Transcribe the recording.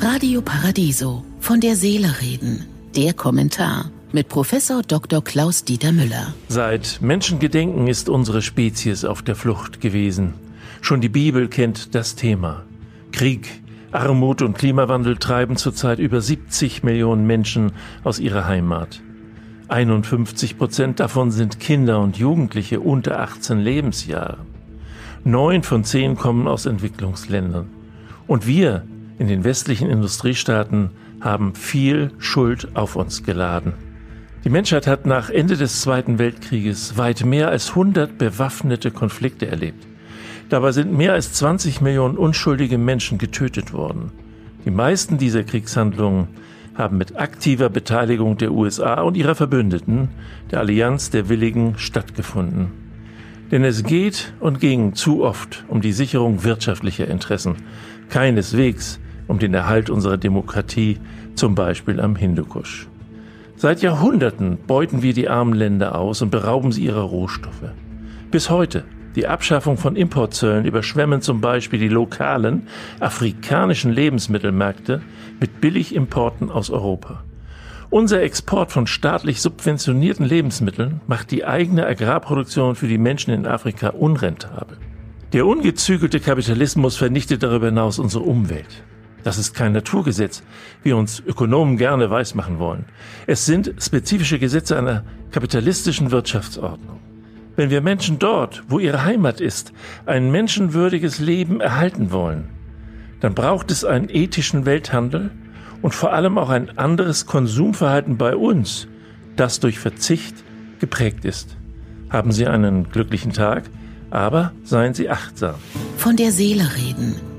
Radio Paradiso von der Seele reden. Der Kommentar mit Professor Dr. Klaus Dieter Müller. Seit Menschengedenken ist unsere Spezies auf der Flucht gewesen. Schon die Bibel kennt das Thema. Krieg, Armut und Klimawandel treiben zurzeit über 70 Millionen Menschen aus ihrer Heimat. 51 Prozent davon sind Kinder und Jugendliche unter 18 Lebensjahren. Neun von zehn kommen aus Entwicklungsländern. Und wir in den westlichen Industriestaaten haben viel Schuld auf uns geladen. Die Menschheit hat nach Ende des Zweiten Weltkrieges weit mehr als 100 bewaffnete Konflikte erlebt. Dabei sind mehr als 20 Millionen unschuldige Menschen getötet worden. Die meisten dieser Kriegshandlungen haben mit aktiver Beteiligung der USA und ihrer Verbündeten, der Allianz der Willigen, stattgefunden. Denn es geht und ging zu oft um die Sicherung wirtschaftlicher Interessen, keineswegs um den Erhalt unserer Demokratie, zum Beispiel am Hindukusch. Seit Jahrhunderten beuten wir die armen Länder aus und berauben sie ihrer Rohstoffe. Bis heute. Die Abschaffung von Importzöllen überschwemmen zum Beispiel die lokalen afrikanischen Lebensmittelmärkte mit Billigimporten aus Europa. Unser Export von staatlich subventionierten Lebensmitteln macht die eigene Agrarproduktion für die Menschen in Afrika unrentabel. Der ungezügelte Kapitalismus vernichtet darüber hinaus unsere Umwelt. Das ist kein Naturgesetz, wie uns Ökonomen gerne weismachen wollen. Es sind spezifische Gesetze einer kapitalistischen Wirtschaftsordnung. Wenn wir Menschen dort, wo ihre Heimat ist, ein menschenwürdiges Leben erhalten wollen, dann braucht es einen ethischen Welthandel und vor allem auch ein anderes Konsumverhalten bei uns, das durch Verzicht geprägt ist. Haben Sie einen glücklichen Tag, aber seien Sie achtsam. Von der Seele reden